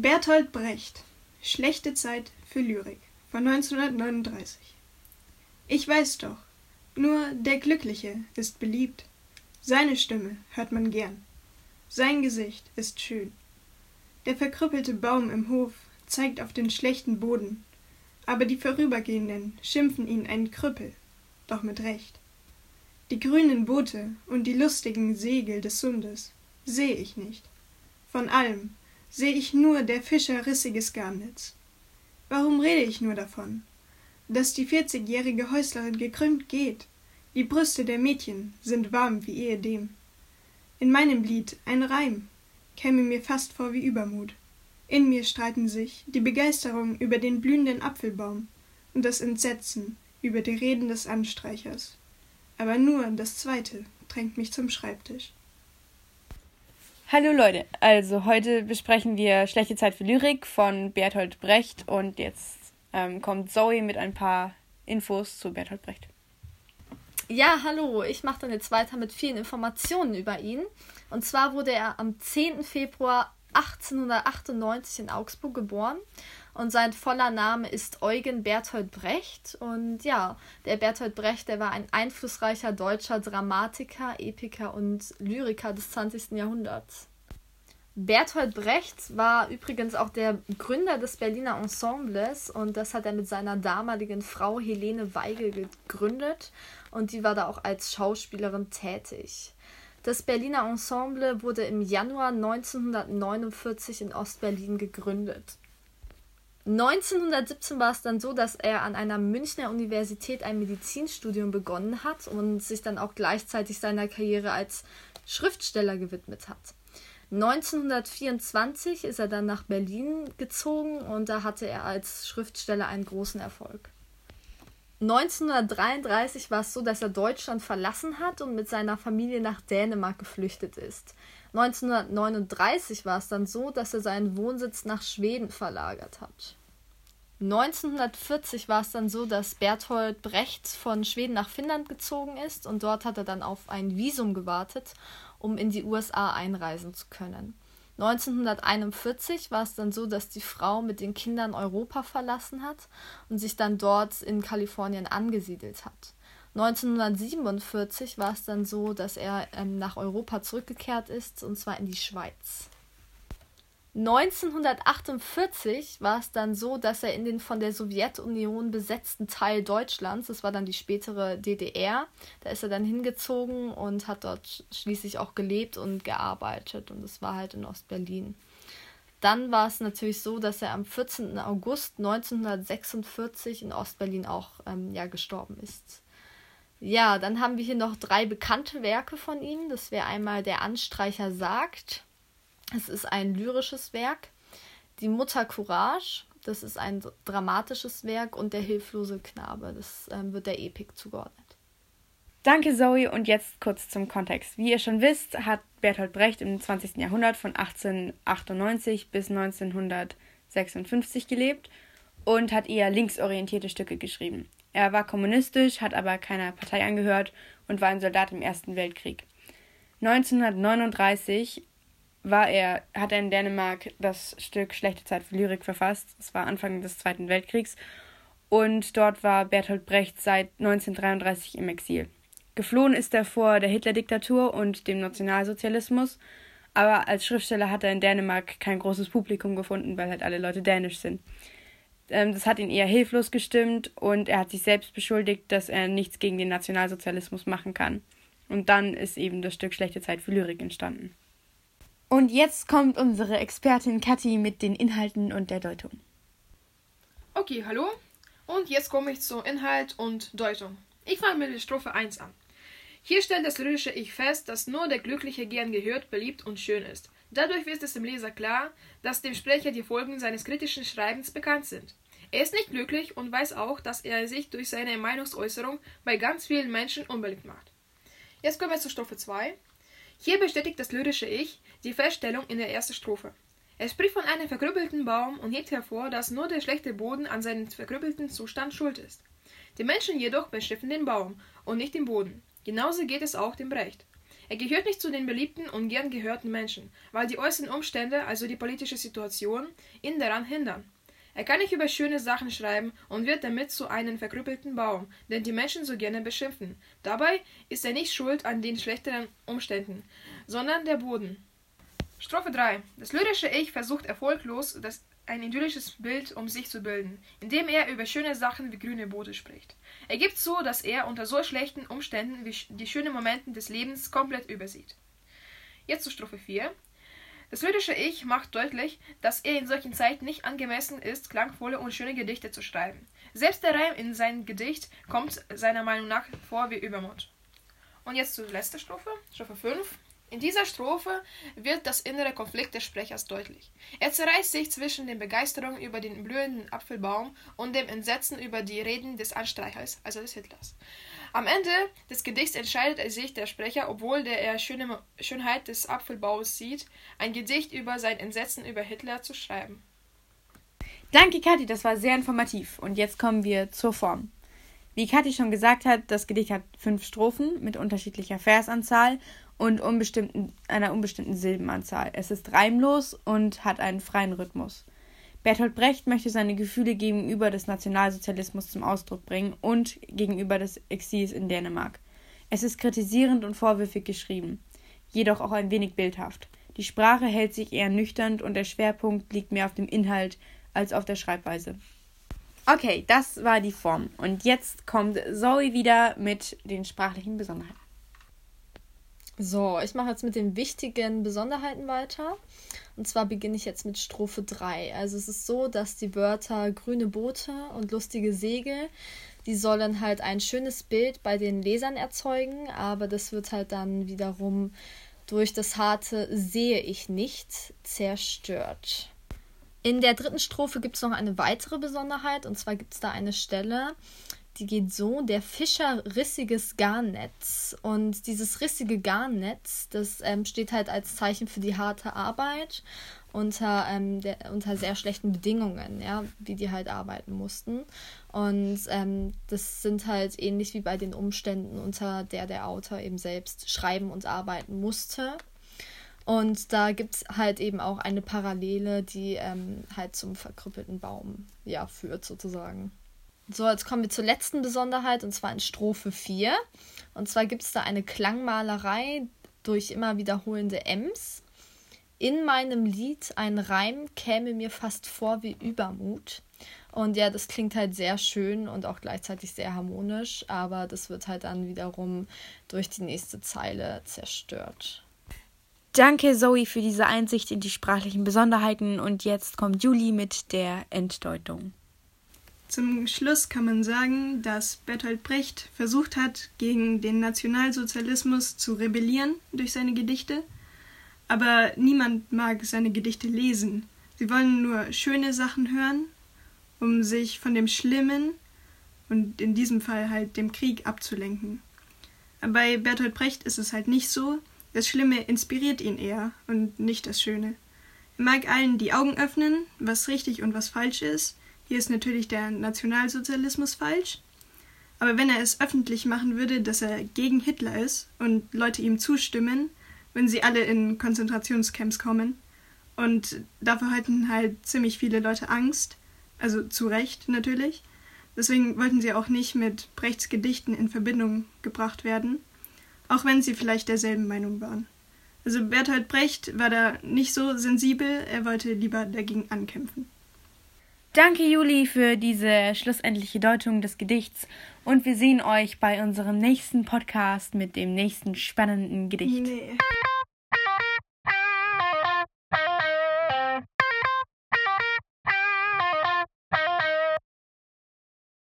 Bertolt Brecht Schlechte Zeit für Lyrik von 1939 Ich weiß doch, nur der Glückliche ist beliebt. Seine Stimme hört man gern. Sein Gesicht ist schön. Der verkrüppelte Baum im Hof zeigt auf den schlechten Boden, aber die Vorübergehenden schimpfen ihn einen Krüppel, doch mit Recht. Die grünen Boote und die lustigen Segel des Sundes seh ich nicht. Von allem seh ich nur der Fischer rissiges Garnnetz. Warum rede ich nur davon? Dass die vierzigjährige Häuslerin gekrümmt geht. Die Brüste der Mädchen sind warm wie ehedem. In meinem Lied ein Reim, käme mir fast vor wie Übermut. In mir streiten sich die Begeisterung über den blühenden Apfelbaum und das Entsetzen über die Reden des Anstreichers. Aber nur das zweite drängt mich zum Schreibtisch. Hallo Leute, also heute besprechen wir Schlechte Zeit für Lyrik von Bertolt Brecht und jetzt ähm, kommt Zoe mit ein paar Infos zu Bertolt Brecht. Ja, hallo, ich mache dann jetzt weiter mit vielen Informationen über ihn. Und zwar wurde er am 10. Februar 1898 in Augsburg geboren und sein voller Name ist Eugen Berthold Brecht. Und ja, der Berthold Brecht, der war ein einflussreicher deutscher Dramatiker, Epiker und Lyriker des 20. Jahrhunderts. Bertolt Brecht war übrigens auch der Gründer des Berliner Ensembles und das hat er mit seiner damaligen Frau Helene Weigel gegründet und die war da auch als Schauspielerin tätig. Das Berliner Ensemble wurde im Januar 1949 in Ostberlin gegründet. 1917 war es dann so, dass er an einer Münchner Universität ein Medizinstudium begonnen hat und sich dann auch gleichzeitig seiner Karriere als Schriftsteller gewidmet hat. 1924 ist er dann nach Berlin gezogen und da hatte er als Schriftsteller einen großen Erfolg. 1933 war es so, dass er Deutschland verlassen hat und mit seiner Familie nach Dänemark geflüchtet ist. 1939 war es dann so, dass er seinen Wohnsitz nach Schweden verlagert hat. 1940 war es dann so, dass Berthold Brecht von Schweden nach Finnland gezogen ist und dort hat er dann auf ein Visum gewartet, um in die USA einreisen zu können. 1941 war es dann so, dass die Frau mit den Kindern Europa verlassen hat und sich dann dort in Kalifornien angesiedelt hat. 1947 war es dann so, dass er ähm, nach Europa zurückgekehrt ist, und zwar in die Schweiz. 1948 war es dann so, dass er in den von der Sowjetunion besetzten Teil Deutschlands, das war dann die spätere DDR, da ist er dann hingezogen und hat dort schließlich auch gelebt und gearbeitet und es war halt in Ostberlin. Dann war es natürlich so, dass er am 14. August 1946 in Ostberlin auch ähm, ja, gestorben ist. Ja, dann haben wir hier noch drei bekannte Werke von ihm. Das wäre einmal Der Anstreicher sagt, es ist ein lyrisches Werk. Die Mutter Courage, das ist ein dramatisches Werk. Und Der hilflose Knabe, das ähm, wird der Epik zugeordnet. Danke, Zoe. Und jetzt kurz zum Kontext. Wie ihr schon wisst, hat Bertolt Brecht im 20. Jahrhundert von 1898 bis 1956 gelebt und hat eher linksorientierte Stücke geschrieben. Er war kommunistisch, hat aber keiner Partei angehört und war ein Soldat im Ersten Weltkrieg. 1939 war er, hat er in Dänemark das Stück Schlechte Zeit für Lyrik verfasst. Das war Anfang des Zweiten Weltkriegs. Und dort war Bertolt Brecht seit 1933 im Exil. Geflohen ist er vor der Hitler-Diktatur und dem Nationalsozialismus, aber als Schriftsteller hat er in Dänemark kein großes Publikum gefunden, weil halt alle Leute dänisch sind. Ähm, das hat ihn eher hilflos gestimmt und er hat sich selbst beschuldigt, dass er nichts gegen den Nationalsozialismus machen kann. Und dann ist eben das Stück Schlechte Zeit für Lyrik entstanden. Und jetzt kommt unsere Expertin Kathi mit den Inhalten und der Deutung. Okay, hallo. Und jetzt komme ich zu Inhalt und Deutung. Ich fange mit der Strophe 1 an. Hier stellt das lyrische Ich fest, dass nur der Glückliche gern gehört, beliebt und schön ist. Dadurch wird es dem Leser klar, dass dem Sprecher die Folgen seines kritischen Schreibens bekannt sind. Er ist nicht glücklich und weiß auch, dass er sich durch seine Meinungsäußerung bei ganz vielen Menschen unbeliebt macht. Jetzt kommen wir zur Strophe 2. Hier bestätigt das lyrische Ich die Feststellung in der ersten Strophe. Er spricht von einem verkrüppelten Baum und hebt hervor, dass nur der schlechte Boden an seinem verkrüppelten Zustand schuld ist. Die Menschen jedoch beschiffen den Baum und nicht den Boden. Genauso geht es auch dem Brecht. Er gehört nicht zu den beliebten und gern gehörten Menschen, weil die äußeren Umstände, also die politische Situation, ihn daran hindern. Er kann nicht über schöne Sachen schreiben und wird damit zu einem verkrüppelten Baum, den die Menschen so gerne beschimpfen. Dabei ist er nicht schuld an den schlechteren Umständen, sondern der Boden. Strophe 3. Das lyrische Ich versucht erfolglos, das ein idyllisches Bild um sich zu bilden, indem er über schöne Sachen wie grüne Boote spricht. Er gibt zu, dass er unter so schlechten Umständen wie die schönen Momente des Lebens komplett übersieht. Jetzt zu Strophe 4. Das lyrische Ich macht deutlich, dass er in solchen Zeiten nicht angemessen ist, klangvolle und schöne Gedichte zu schreiben. Selbst der Reim in seinem Gedicht kommt seiner Meinung nach vor wie Übermut. Und jetzt zur letzten Strophe, Strophe 5. In dieser Strophe wird das innere Konflikt des Sprechers deutlich. Er zerreißt sich zwischen der Begeisterung über den blühenden Apfelbaum und dem Entsetzen über die Reden des Anstreichers, also des Hitlers. Am Ende des Gedichts entscheidet sich der Sprecher, obwohl er schöne Schönheit des Apfelbaums sieht, ein Gedicht über sein Entsetzen über Hitler zu schreiben. Danke, Kathi, das war sehr informativ. Und jetzt kommen wir zur Form. Wie Kathi schon gesagt hat, das Gedicht hat fünf Strophen mit unterschiedlicher Versanzahl und unbestimmten, einer unbestimmten Silbenanzahl. Es ist reimlos und hat einen freien Rhythmus. Bertolt Brecht möchte seine Gefühle gegenüber des Nationalsozialismus zum Ausdruck bringen und gegenüber des Exils in Dänemark. Es ist kritisierend und vorwürfig geschrieben, jedoch auch ein wenig bildhaft. Die Sprache hält sich eher nüchtern und der Schwerpunkt liegt mehr auf dem Inhalt als auf der Schreibweise. Okay, das war die Form. Und jetzt kommt Zoe wieder mit den sprachlichen Besonderheiten. So, ich mache jetzt mit den wichtigen Besonderheiten weiter. Und zwar beginne ich jetzt mit Strophe 3. Also es ist so, dass die Wörter grüne Boote und lustige Segel, die sollen halt ein schönes Bild bei den Lesern erzeugen, aber das wird halt dann wiederum durch das harte sehe ich nicht zerstört. In der dritten Strophe gibt es noch eine weitere Besonderheit, und zwar gibt es da eine Stelle, die geht so: Der Fischer rissiges Garnnetz. Und dieses rissige Garnnetz, das ähm, steht halt als Zeichen für die harte Arbeit unter, ähm, der, unter sehr schlechten Bedingungen, ja, wie die halt arbeiten mussten. Und ähm, das sind halt ähnlich wie bei den Umständen, unter der der Autor eben selbst schreiben und arbeiten musste. Und da gibt es halt eben auch eine Parallele, die ähm, halt zum verkrüppelten Baum ja, führt, sozusagen. So, jetzt kommen wir zur letzten Besonderheit und zwar in Strophe 4. Und zwar gibt es da eine Klangmalerei durch immer wiederholende Ms. In meinem Lied ein Reim käme mir fast vor wie Übermut. Und ja, das klingt halt sehr schön und auch gleichzeitig sehr harmonisch, aber das wird halt dann wiederum durch die nächste Zeile zerstört. Danke, Zoe, für diese Einsicht in die sprachlichen Besonderheiten und jetzt kommt Julie mit der Enddeutung. Zum Schluss kann man sagen, dass Bertolt Brecht versucht hat, gegen den Nationalsozialismus zu rebellieren durch seine Gedichte, aber niemand mag seine Gedichte lesen. Sie wollen nur schöne Sachen hören, um sich von dem Schlimmen und in diesem Fall halt dem Krieg abzulenken. Bei Bertolt Brecht ist es halt nicht so. Das Schlimme inspiriert ihn eher und nicht das Schöne. Er mag allen die Augen öffnen, was richtig und was falsch ist, hier ist natürlich der Nationalsozialismus falsch. Aber wenn er es öffentlich machen würde, dass er gegen Hitler ist und Leute ihm zustimmen, würden sie alle in Konzentrationscamps kommen. Und davor hatten halt ziemlich viele Leute Angst. Also zu Recht natürlich. Deswegen wollten sie auch nicht mit Brechts Gedichten in Verbindung gebracht werden. Auch wenn sie vielleicht derselben Meinung waren. Also Bertolt Brecht war da nicht so sensibel, er wollte lieber dagegen ankämpfen. Danke, Juli, für diese schlussendliche Deutung des Gedichts. Und wir sehen euch bei unserem nächsten Podcast mit dem nächsten spannenden Gedicht. Nee.